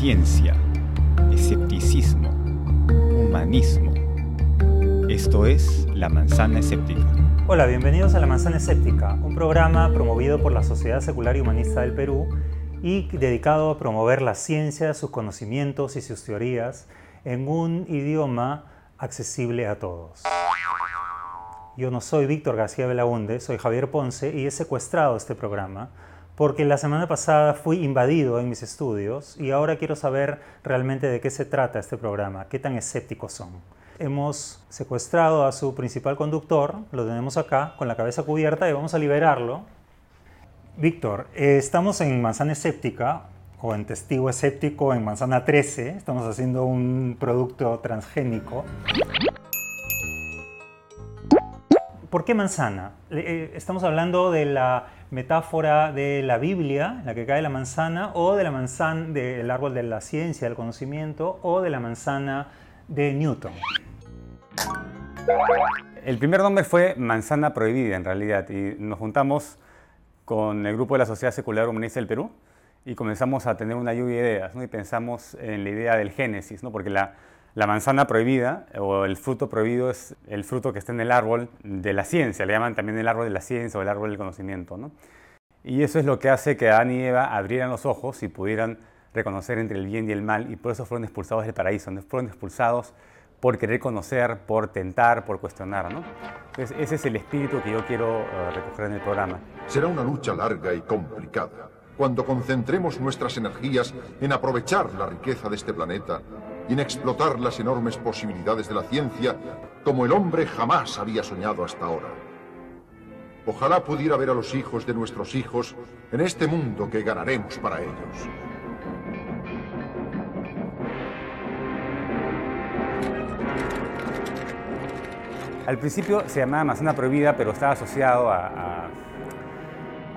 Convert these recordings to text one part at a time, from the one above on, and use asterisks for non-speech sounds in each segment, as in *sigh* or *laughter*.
ciencia, escepticismo, humanismo. Esto es La Manzana Escéptica. Hola, bienvenidos a La Manzana Escéptica, un programa promovido por la Sociedad Secular y Humanista del Perú y dedicado a promover la ciencia, sus conocimientos y sus teorías en un idioma accesible a todos. Yo no soy Víctor García Belaunde, soy Javier Ponce y he secuestrado este programa porque la semana pasada fui invadido en mis estudios y ahora quiero saber realmente de qué se trata este programa, qué tan escépticos son. Hemos secuestrado a su principal conductor, lo tenemos acá con la cabeza cubierta y vamos a liberarlo. Víctor, eh, estamos en Manzana Escéptica o en Testigo Escéptico en Manzana 13, estamos haciendo un producto transgénico. ¿Por qué manzana? Eh, estamos hablando de la metáfora de la Biblia, la que cae la manzana, o de la manzana del árbol de la ciencia, del conocimiento, o de la manzana de Newton. El primer nombre fue Manzana Prohibida, en realidad, y nos juntamos con el grupo de la Sociedad Secular Humanista del Perú y comenzamos a tener una lluvia de ideas, ¿no? y pensamos en la idea del génesis, ¿no? porque la, la manzana prohibida o el fruto prohibido es el fruto que está en el árbol de la ciencia, le llaman también el árbol de la ciencia o el árbol del conocimiento. ¿no? Y eso es lo que hace que Adán y Eva abrieran los ojos y pudieran reconocer entre el bien y el mal y por eso fueron expulsados del paraíso, ¿no? fueron expulsados por querer conocer, por tentar, por cuestionar. ¿no? Ese es el espíritu que yo quiero uh, recoger en el programa. Será una lucha larga y complicada. Cuando concentremos nuestras energías en aprovechar la riqueza de este planeta y en explotar las enormes posibilidades de la ciencia como el hombre jamás había soñado hasta ahora. Ojalá pudiera ver a los hijos de nuestros hijos en este mundo que ganaremos para ellos. Al principio se llamaba Manzana Prohibida, pero estaba asociado a, a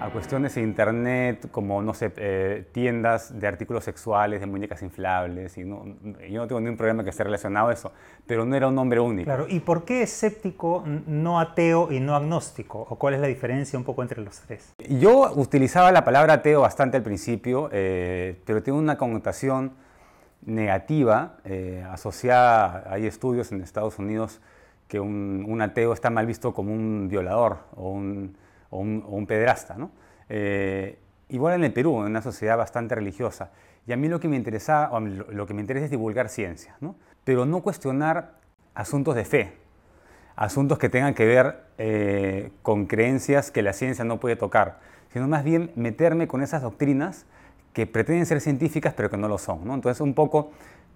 a cuestiones de internet como, no sé, eh, tiendas de artículos sexuales, de muñecas inflables. Y no, yo no tengo ningún problema que esté relacionado a eso, pero no era un nombre único. Claro, ¿y por qué escéptico, no ateo y no agnóstico? ¿O cuál es la diferencia un poco entre los tres? Yo utilizaba la palabra ateo bastante al principio, eh, pero tiene una connotación negativa eh, asociada, hay estudios en Estados Unidos que un, un ateo está mal visto como un violador o un o un, pederasta. ¿no? Eh, igual en el Perú, en una sociedad bastante religiosa. Y a mí lo que me interesa, o lo que me interesa es divulgar ciencia, ¿no? pero no cuestionar asuntos de fe, asuntos que tengan que ver eh, con creencias que la ciencia no puede tocar, sino más bien meterme con esas doctrinas que pretenden ser científicas pero que no lo son. ¿no? Entonces un poco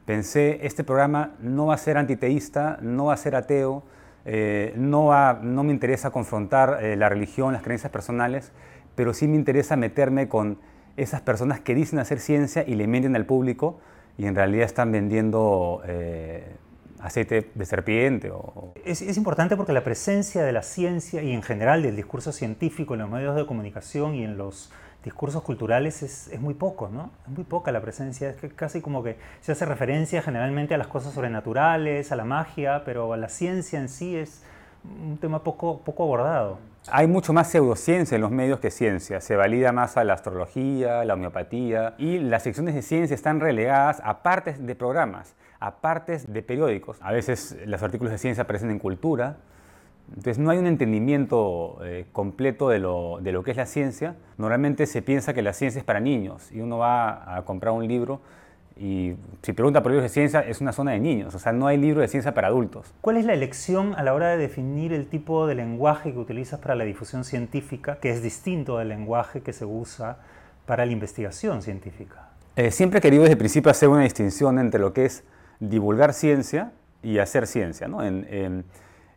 pensé, este programa no va a ser antiteísta, no va a ser ateo, eh, no, no, me interesa confrontar eh, la religión, las creencias personales, pero sí me interesa meterme con esas personas que dicen hacer ciencia y le mienten al público y en realidad están vendiendo eh, aceite de serpiente. O... Es, es, importante porque la presencia de la ciencia y en general del discurso científico en los medios de comunicación y en los discursos culturales es, es, muy poco, ¿no? Es muy poca la presencia, es casi como que se hace referencia generalmente a las cosas sobrenaturales, a la magia, pero a la ciencia en sí es un tema poco, poco abordado. Hay mucho más pseudociencia en los medios que ciencia. Se valida más a la astrología, la homeopatía y las secciones de ciencia están relegadas a partes de programas, a partes de periódicos. A veces los artículos de ciencia aparecen en cultura, entonces no hay un entendimiento eh, completo de lo, de lo, que es la ciencia. Normalmente se piensa que la ciencia es para niños y uno va a comprar un libro y si pregunta por libros de ciencia es una zona de niños, o sea, no hay libro de ciencia para adultos. ¿Cuál es la elección a la hora de definir el tipo de lenguaje que utilizas para la difusión científica, que es distinto del lenguaje que se usa para la investigación científica? Eh, siempre he querido desde el principio hacer una distinción entre lo que es divulgar ciencia y hacer ciencia. ¿no? En, en,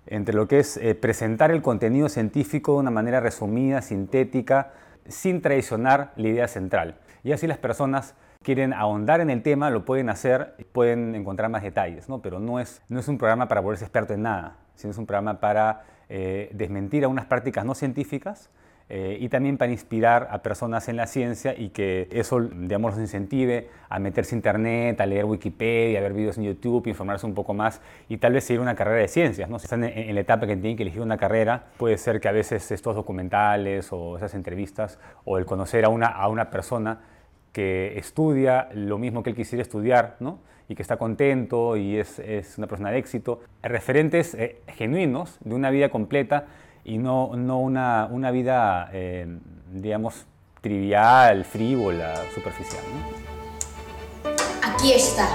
entre lo que es eh, presentar el contenido científico de una manera resumida, sintética, sin traicionar la idea central. Y así las personas quieren ahondar en el tema, lo pueden hacer, pueden encontrar más detalles, ¿no? pero no es, no es un programa para volverse experto en nada, sino es un programa para eh, desmentir algunas prácticas no científicas eh, y también para inspirar a personas en la ciencia y que eso, digamos, los incentive a meterse a internet, a leer Wikipedia, a ver videos en YouTube, informarse un poco más y tal vez seguir una carrera de ciencias. ¿no? Si están en, la etapa que tienen que elegir una carrera, puede ser que a veces estos documentales o esas entrevistas o el conocer a una, a una persona que estudia lo mismo que él quisiera estudiar, ¿no? y que está contento y es, es una persona de éxito. Referentes eh, genuinos de una vida completa y no, no una, una vida, eh, digamos, trivial, frívola, superficial. Aquí está.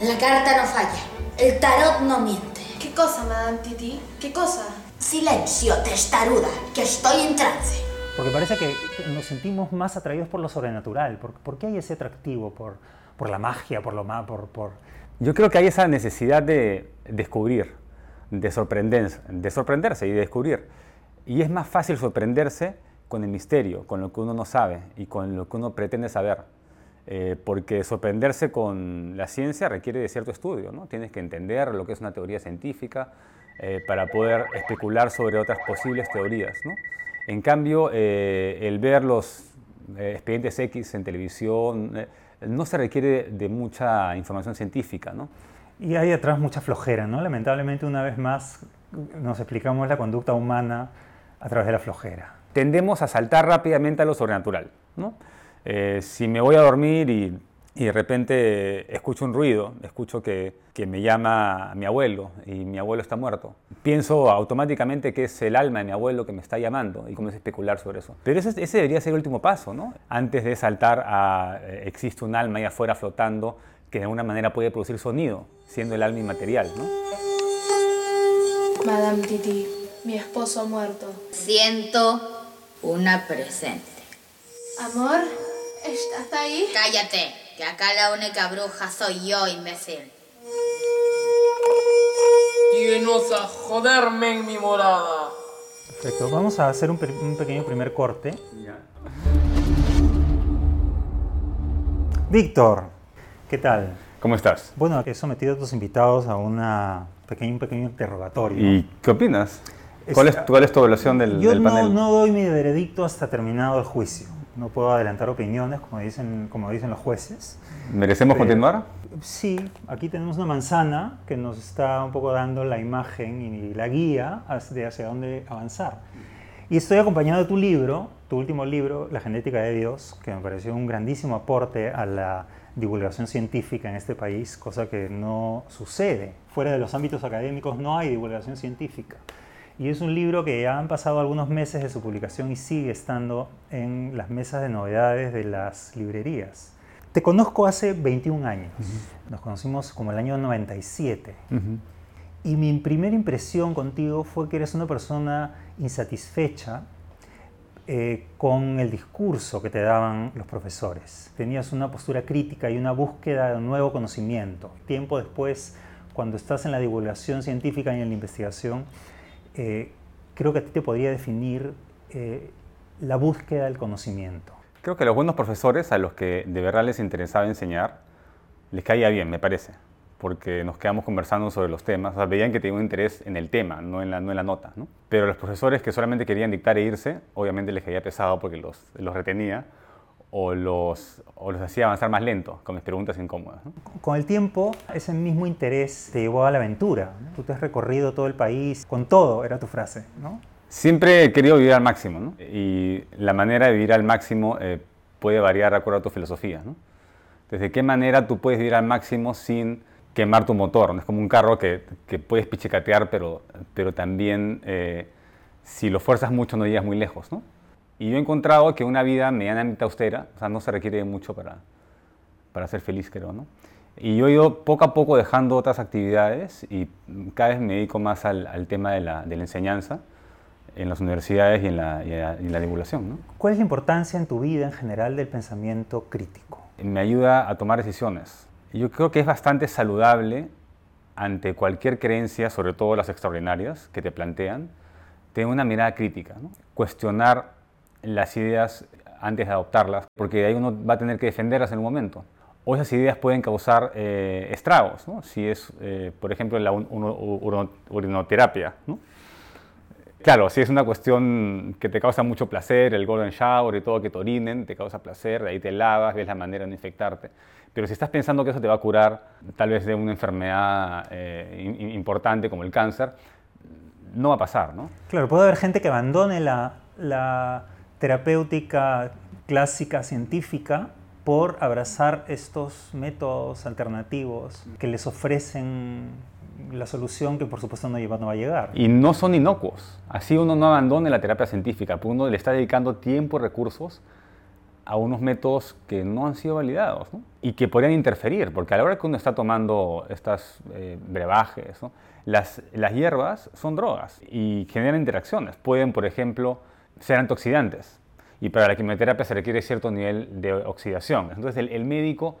La carta no falla. El tarot no miente. ¿Qué cosa, Madame Titi? ¿Qué cosa? Silencio, testaruda, que estoy en trance. Porque parece que nos sentimos más atraídos por lo sobrenatural. ¿Por, por qué hay ese atractivo por, por la magia, por lo más, por, por... Yo creo que hay esa necesidad de descubrir, de sorprenderse, de sorprenderse y de descubrir. Y es más fácil sorprenderse con el misterio, con lo que uno no sabe y con lo que uno pretende saber. Eh, porque sorprenderse con la ciencia requiere de cierto estudio, ¿no? Tienes que entender lo que es una teoría científica eh, para poder especular sobre otras posibles teorías, ¿no? En cambio, eh, el ver los expedientes X en televisión no se requiere de mucha información científica, ¿no? Y hay atrás mucha flojera, ¿no? Lamentablemente, una vez más, nos explicamos la conducta humana a través de la flojera. Tendemos a saltar rápidamente a lo sobrenatural, ¿no? Eh, si me voy a dormir y, de repente escucho un ruido, escucho que, me llama mi abuelo y mi abuelo está muerto, pienso automáticamente que es el alma de mi abuelo que me está llamando y comienzo a especular sobre eso. Pero ese, ese debería ser el último paso, ¿no? Antes de saltar a eh, existe un alma ahí afuera flotando que de alguna manera puede producir sonido, siendo el alma inmaterial, ¿no? Madame Titi, mi esposo ha muerto. Siento una presente. Amor, ¿estás ahí? Cállate, que acá la única bruja soy yo, imbécil. Vienes a joderme en mi morada. Perfecto, vamos a hacer un, un pequeño primer corte. Víctor, ¿qué tal? ¿Cómo estás? Bueno, he sometido a tus invitados a una pequeño, un pequeño interrogatorio. ¿Y qué opinas? ¿Cuál es, cuál es tu evaluación del, Yo del no, panel? no doy mi veredicto hasta terminado el juicio. No puedo adelantar opiniones, como dicen, como dicen los jueces. ¿Merecemos Pero- continuar? Sí, aquí tenemos una manzana que nos está un poco dando la imagen y la guía de hacia dónde avanzar. Y estoy acompañado de tu libro, tu último libro, La genética de Dios, que me pareció un grandísimo aporte a la divulgación científica en este país, cosa que no sucede. Fuera de los ámbitos académicos no hay divulgación científica. Y es un libro que ya han pasado algunos meses de su publicación y sigue estando en las mesas de novedades de las librerías. Te conozco hace 21 años. Nos conocimos como el año 97. Y mi primera impresión contigo fue que eres una persona insatisfecha eh, con el discurso que te daban los profesores. Tenías una postura crítica y una búsqueda de un nuevo conocimiento. Tiempo después, cuando estás en la divulgación científica y en la investigación, eh, creo que a ti te podría definir eh, la búsqueda del conocimiento. Creo que a los buenos profesores, a los que de verdad les interesaba enseñar, les caía bien, me parece, porque nos quedamos conversando sobre los temas, o sea, veían que tenía un interés en el tema, no en la, no en la nota. ¿no? Pero los profesores que solamente querían dictar e irse, obviamente les caía pesado porque los, los retenía o los, o los hacía avanzar más lento con mis preguntas incómodas. ¿no? Con el tiempo, ese mismo interés te llevó a la aventura. ¿no? Tú te has recorrido todo el país, con todo, era tu frase, ¿no? Siempre he querido vivir al máximo, ¿no? Y la manera de vivir al máximo eh, puede variar de acuerdo a tu filosofía, ¿no? ¿Desde qué manera tú puedes vivir al máximo sin quemar tu motor? ¿no? Es como un carro que, que puedes pichicatear, pero, pero también eh, si lo fuerzas mucho no llegas muy lejos, ¿no? Y yo he encontrado que una vida medianamente austera, o sea, no se requiere mucho para, para ser feliz, creo, ¿no? Y yo he ido poco a poco dejando otras actividades y cada vez me dedico más al, al tema de la, de la enseñanza en las universidades y en la, y a- y la divulgación. ¿no? ¿Cuál es la importancia en tu vida en general del pensamiento crítico? Me ayuda a tomar decisiones. Yo creo que es bastante saludable ante cualquier creencia, sobre todo las extraordinarias que te plantean, tener una mirada crítica, ¿no? cuestionar las ideas antes de adoptarlas, porque ahí uno va a tener que defenderlas en un momento. O esas ideas pueden causar eh, estragos, ¿no? si es, eh, por ejemplo, la urinoterapia. ¿no? Claro, si es una cuestión que te causa mucho placer, el golden shower y todo, que te orinen, te causa placer, de ahí te lavas, ves la manera de infectarte. Pero si estás pensando que eso te va a curar tal vez de una enfermedad eh, importante como el cáncer, no va a pasar, ¿no? Claro, puede haber gente que abandone la terapéutica clásica científica por abrazar estos métodos alternativos que les ofrecen la solución que por supuesto no, no va a llegar. Y no son inocuos. Así uno no abandone la terapia científica, porque uno le está dedicando tiempo y recursos a unos métodos que no han sido validados y que podrían interferir, porque a la hora que uno está tomando estas eh, brebajes, las, las hierbas son drogas y generan interacciones. Pueden, por ejemplo, ser antioxidantes y para la quimioterapia se requiere cierto nivel de oxidación. Entonces el médico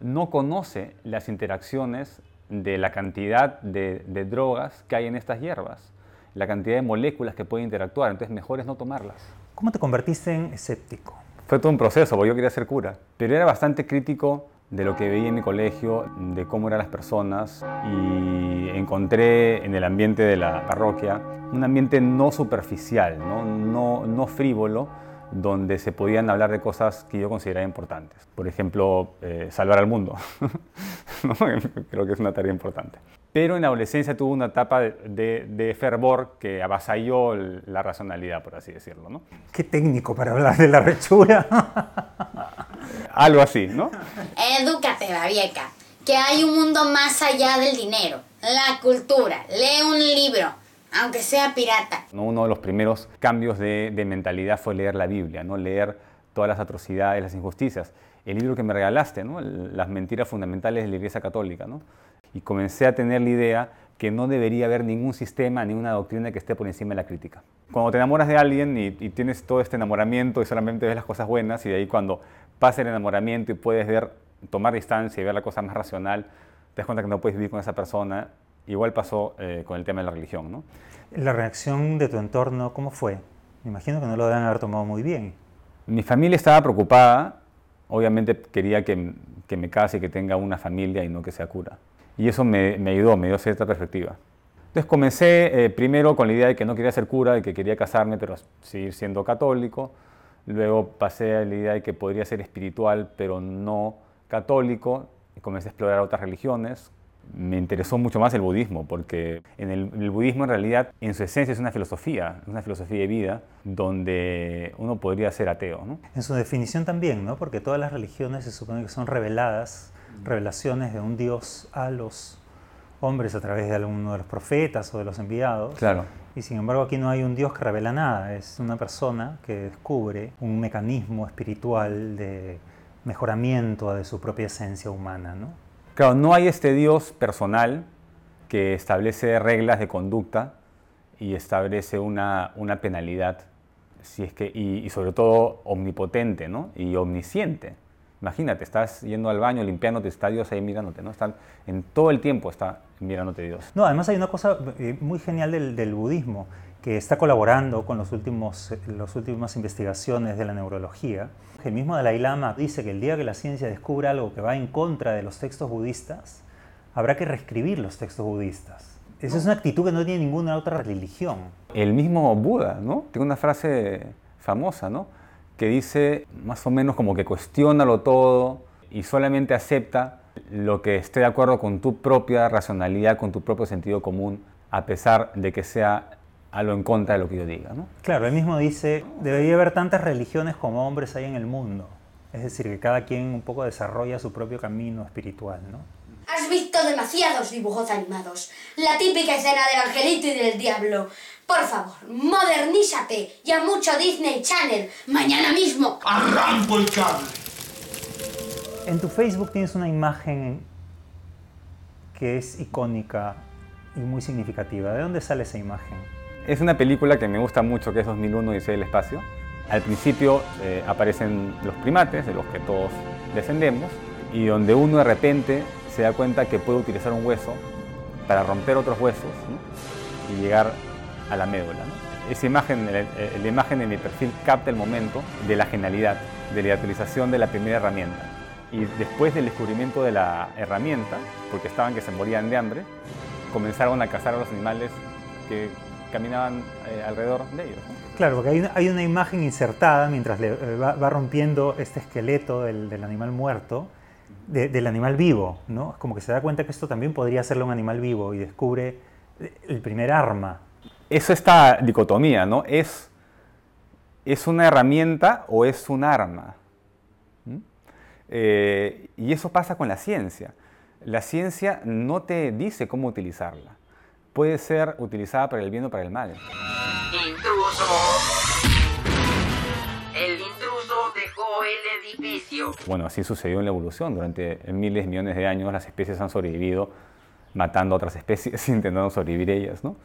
no conoce las interacciones de la cantidad de, de, drogas que hay en estas hierbas, la cantidad de moléculas que pueden interactuar, entonces mejor es no tomarlas. ¿Cómo te convertiste en escéptico? Fue todo un proceso, porque yo quería ser cura, pero era bastante crítico de lo que veía en mi colegio, de cómo eran las personas y encontré en el ambiente de la parroquia un ambiente no superficial, no, no, no frívolo, donde se podían hablar de cosas que yo consideraba importantes. Por ejemplo, eh, salvar al mundo. *laughs* Creo que es una tarea importante. Pero en la adolescencia tuve una etapa de, de, fervor que avasalló la racionalidad, por así decirlo. ¿no? Qué técnico para hablar de la rechura. *laughs* Algo así, ¿no? Edúcate, Babieca, que hay un mundo más allá del dinero, la cultura. Lee un libro, aunque sea pirata. Uno de los primeros cambios de, mentalidad fue leer la Biblia, ¿no? leer todas las atrocidades, las injusticias. El libro que me regalaste, ¿no? las mentiras fundamentales de la Iglesia Católica. ¿no? Y comencé a tener la idea que no debería haber ningún sistema, ninguna doctrina que esté por encima de la crítica. Cuando te enamoras de alguien y, y tienes todo este enamoramiento y solamente ves las cosas buenas, y de ahí cuando pasa el enamoramiento y puedes ver, tomar distancia y ver la cosa más racional, te das cuenta que no puedes vivir con esa persona Igual pasó eh, con el tema de la religión, ¿no? La reacción de tu entorno, ¿cómo fue? Me imagino que no lo deben haber tomado muy bien. Mi familia estaba preocupada, obviamente quería que, que me case y que tenga una familia y no que sea cura. Y eso me, me ayudó, me dio cierta perspectiva. Entonces comencé eh, primero con la idea de que no quería ser cura, de que quería casarme, pero seguir siendo católico. Luego pasé a la idea de que podría ser espiritual, pero no católico. Y comencé a explorar otras religiones, me interesó mucho más el budismo, porque en el, el, budismo en realidad, en su esencia, es una filosofía, una filosofía de vida, donde uno podría ser ateo. ¿no? En su definición también, ¿no? porque todas las religiones se supone que son reveladas, revelaciones de un Dios a los hombres a través de alguno de los profetas o de los enviados. Claro. Y sin embargo aquí no hay un Dios que revela nada, es una persona que descubre un mecanismo espiritual de mejoramiento de su propia esencia humana. ¿no? Claro, no hay este Dios personal que establece reglas de conducta y establece una, una penalidad, si es que, y, y, sobre todo omnipotente ¿no? y omnisciente. Imagínate, estás yendo al baño, limpiándote, está Dios ahí mirándote, ¿no? Están, en todo el tiempo está mirándote Dios. No, además hay una cosa muy genial del, del budismo, que está colaborando con los últimos, las últimas investigaciones de la neurología. El mismo Dalai Lama dice que el día que la ciencia descubra algo que va en contra de los textos budistas, habrá que reescribir los textos budistas. Esa es una actitud que no tiene ninguna otra religión. El mismo Buda, ¿no? Tiene una frase famosa, ¿no? Que dice más o menos como que cuestiónalo todo y solamente acepta lo que esté de acuerdo con tu propia racionalidad, con tu propio sentido común, a pesar de que sea algo en contra de lo que yo diga. ¿no? Claro, él mismo dice, debería haber tantas religiones como hombres hay en el mundo. Es decir, que cada quien un poco desarrolla su propio camino espiritual, ¿no? Has visto demasiados dibujos animados. La típica escena del angelito y del diablo. Por favor, modernízate. Ya mucho Disney Channel. Mañana mismo. Arranco el cable. En tu Facebook tienes una imagen que es icónica y muy significativa. ¿De dónde sale esa imagen? Es una película que me gusta mucho, que es 2001 y el espacio. Al principio eh, aparecen los primates, de los que todos descendemos, y donde uno de repente se da cuenta que puede utilizar un hueso para romper otros huesos y llegar a la médula. ¿no? Esa imagen, la, imagen de mi perfil capta el momento de la genialidad, de la utilización de la primera herramienta. Y después del descubrimiento de la herramienta, porque estaban que se morían de hambre, comenzaron a cazar a los animales que caminaban eh, alrededor de ellos. Claro, porque hay una, hay una, imagen insertada mientras le, eh, va, va, rompiendo este esqueleto del, del animal muerto, de, del animal vivo, ¿no? Como que se da cuenta que esto también podría serlo un animal vivo y descubre el primer arma. Es esta dicotomía, ¿no? ¿Es, es una herramienta o es un arma? ¿Mm? Eh, y eso pasa con la ciencia. La ciencia no te dice cómo utilizarla. Puede ser utilizada para el bien o para el mal. Intruso. Bueno, así sucedió en la evolución. Durante miles, millones de años las especies han sobrevivido matando a otras especies, *laughs* intentando sobrevivir ellas, ¿no?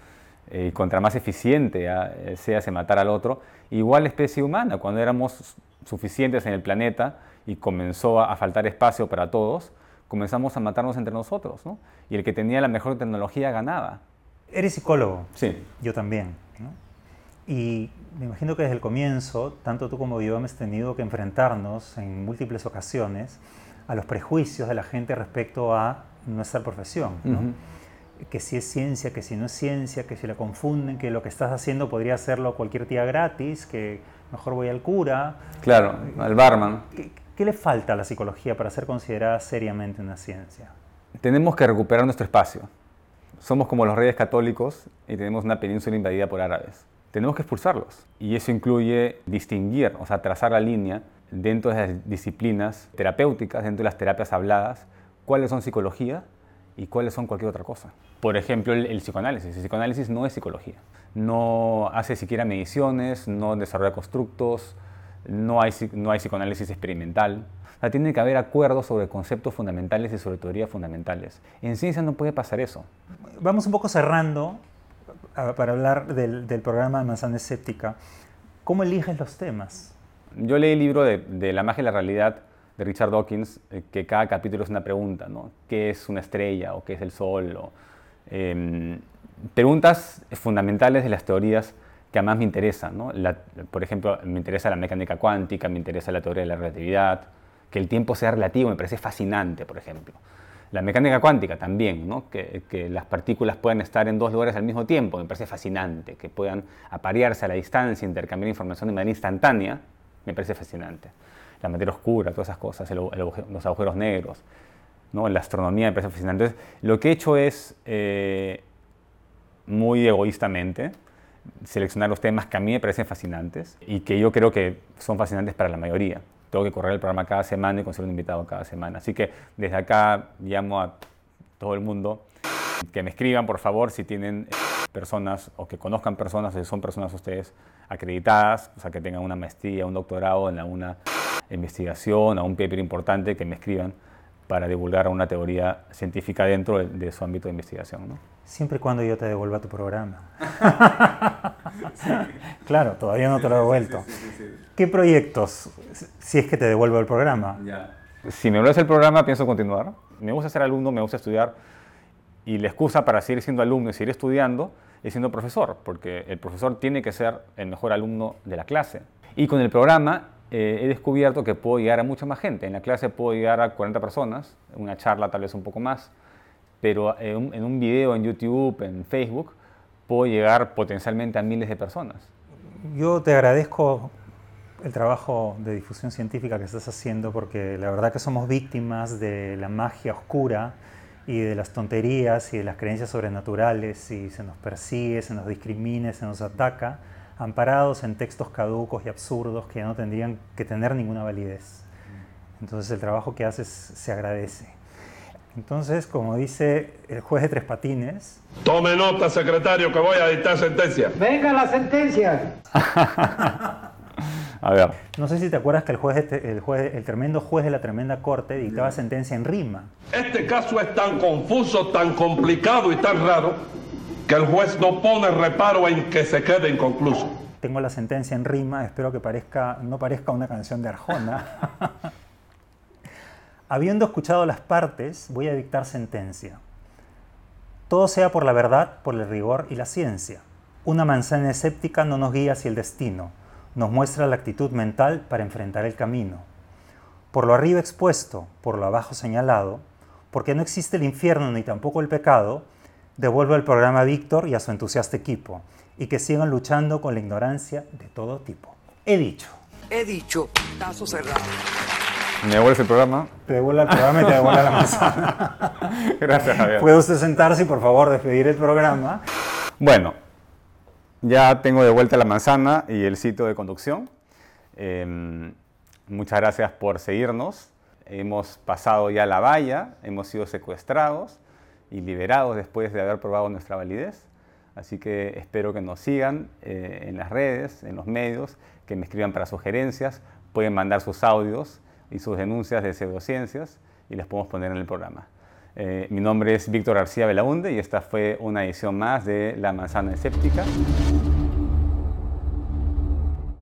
Eh, y contra más eficiente eh, sea se matar al otro, igual la especie humana, cuando éramos suficientes en el planeta y comenzó a, faltar espacio para todos, comenzamos a matarnos entre nosotros, ¿no? Y el que tenía la mejor tecnología ganaba. Eres psicólogo. Sí. Yo también. Y me imagino que desde el comienzo, tanto tú como yo hemos tenido que enfrentarnos en múltiples ocasiones a los prejuicios de la gente respecto a nuestra profesión. Que si es ciencia, que si no es ciencia, que si la confunden, que lo que estás haciendo podría hacerlo cualquier tía gratis, que mejor voy al cura. Claro, al barman. ¿Qué, qué le falta a la psicología para ser considerada seriamente una ciencia? Tenemos que recuperar nuestro espacio. Somos como los reyes católicos y tenemos una península invadida por árabes. Tenemos que expulsarlos. Y eso incluye distinguir, o sea, trazar la línea dentro de las disciplinas terapéuticas, dentro de las terapias habladas, cuáles son psicología y cuáles son cualquier otra cosa. Por ejemplo, el, psicoanálisis. El psicoanálisis no es psicología. No hace siquiera mediciones, no desarrolla constructos, no hay, no hay psicoanálisis experimental. O sea, tiene que haber acuerdos sobre conceptos fundamentales y sobre teorías fundamentales. En ciencia no puede pasar eso. Vamos un poco cerrando para hablar del, programa de Manzana Escéptica. ¿Cómo eliges los temas? Yo leí el libro de, La magia y la realidad de Richard Dawkins, eh, que cada capítulo es una pregunta, ¿no? ¿Qué es una estrella o qué es el sol? O, em, preguntas fundamentales de las teorías que más me interesan, ¿no? por ejemplo, me interesa la mecánica cuántica, me interesa la teoría de la relatividad, que el tiempo sea relativo me parece fascinante, por ejemplo. La mecánica cuántica también, que, las partículas puedan estar en dos lugares al mismo tiempo, me parece fascinante, que puedan aparearse a la distancia, intercambiar información de manera instantánea, me parece fascinante la materia oscura, todas esas cosas, los agujeros negros, ¿no? la astronomía me parece fascinante. Entonces, lo que he hecho es, eh, muy egoístamente, seleccionar los temas que a mí me parecen fascinantes y que yo creo que son fascinantes para la mayoría. Tengo que correr el programa cada semana y conseguir un invitado cada semana. Así que desde acá llamo a todo el mundo que me escriban, por favor, si tienen personas o que conozcan personas, si son personas ustedes acreditadas, o sea, que tengan una maestría, un doctorado en una investigación, a un paper importante que me escriban para divulgar una teoría científica dentro de, su ámbito de investigación. ¿no? Siempre y cuando yo te devuelva tu programa. *laughs* Claro, todavía no te lo he devuelto. ¿Qué proyectos, si es que te devuelvo el programa? Si me vuelves el programa, pienso continuar. Me gusta ser alumno, me gusta estudiar. Y la excusa para seguir siendo alumno y seguir estudiando es siendo profesor, porque el profesor tiene que ser el mejor alumno de la clase. Y con el programa eh, he descubierto que puedo llegar a mucha más gente. En la clase puedo llegar a 40 personas, en una charla tal vez un poco más, pero en un, en un video en YouTube, en Facebook, puedo llegar potencialmente a miles de personas. Yo te agradezco el trabajo de difusión científica que estás haciendo porque la verdad que somos víctimas de la magia oscura y de las tonterías y de las creencias sobrenaturales y se nos persigue, se nos discrimina, se nos ataca amparados en textos caducos y absurdos que ya no tendrían que tener ninguna validez. Entonces el trabajo que haces se agradece. Entonces, como dice el juez de Tres Patines... Tome nota, secretario, que voy a dictar sentencia. Venga la sentencia. *laughs* a ver. No sé si te acuerdas que el, juez, el, juez, el tremendo juez de la tremenda corte dictaba sentencia en rima. Este caso es tan confuso, tan complicado y tan raro que el juez no pone reparo en que se quede inconcluso. Tengo la sentencia en rima, espero que parezca, no parezca una canción de Arjona. *laughs* Habiendo escuchado las partes, voy a dictar sentencia. Todo sea por la verdad, por el rigor y la ciencia. Una manzana escéptica no nos guía hacia el destino, nos muestra la actitud mental para enfrentar el camino. Por lo arriba expuesto, por lo abajo señalado, porque no existe el infierno ni tampoco el pecado, devuelvo el programa a Víctor y a su entusiasta equipo, y que sigan luchando con la ignorancia de todo tipo. He dicho. He dicho, caso cerrado. ¿Me devuelves el programa? Te devuelve el programa y te devuelve la *laughs* manzana. Gracias, Javier. ¿Puede usted sentarse y por favor despedir el programa? Bueno, ya tengo de vuelta la manzana y el sitio de conducción. Eh, muchas gracias por seguirnos. hemos pasado ya la valla, hemos sido secuestrados y liberados después de haber probado nuestra validez. Así que espero que nos sigan eh, en las redes, en los medios, que me escriban para sugerencias, pueden mandar sus audios y sus denuncias de pseudociencias y las podemos poner en el programa. Eh, mi nombre es Víctor García Belaunde y esta fue una edición más de La Manzana Escéptica.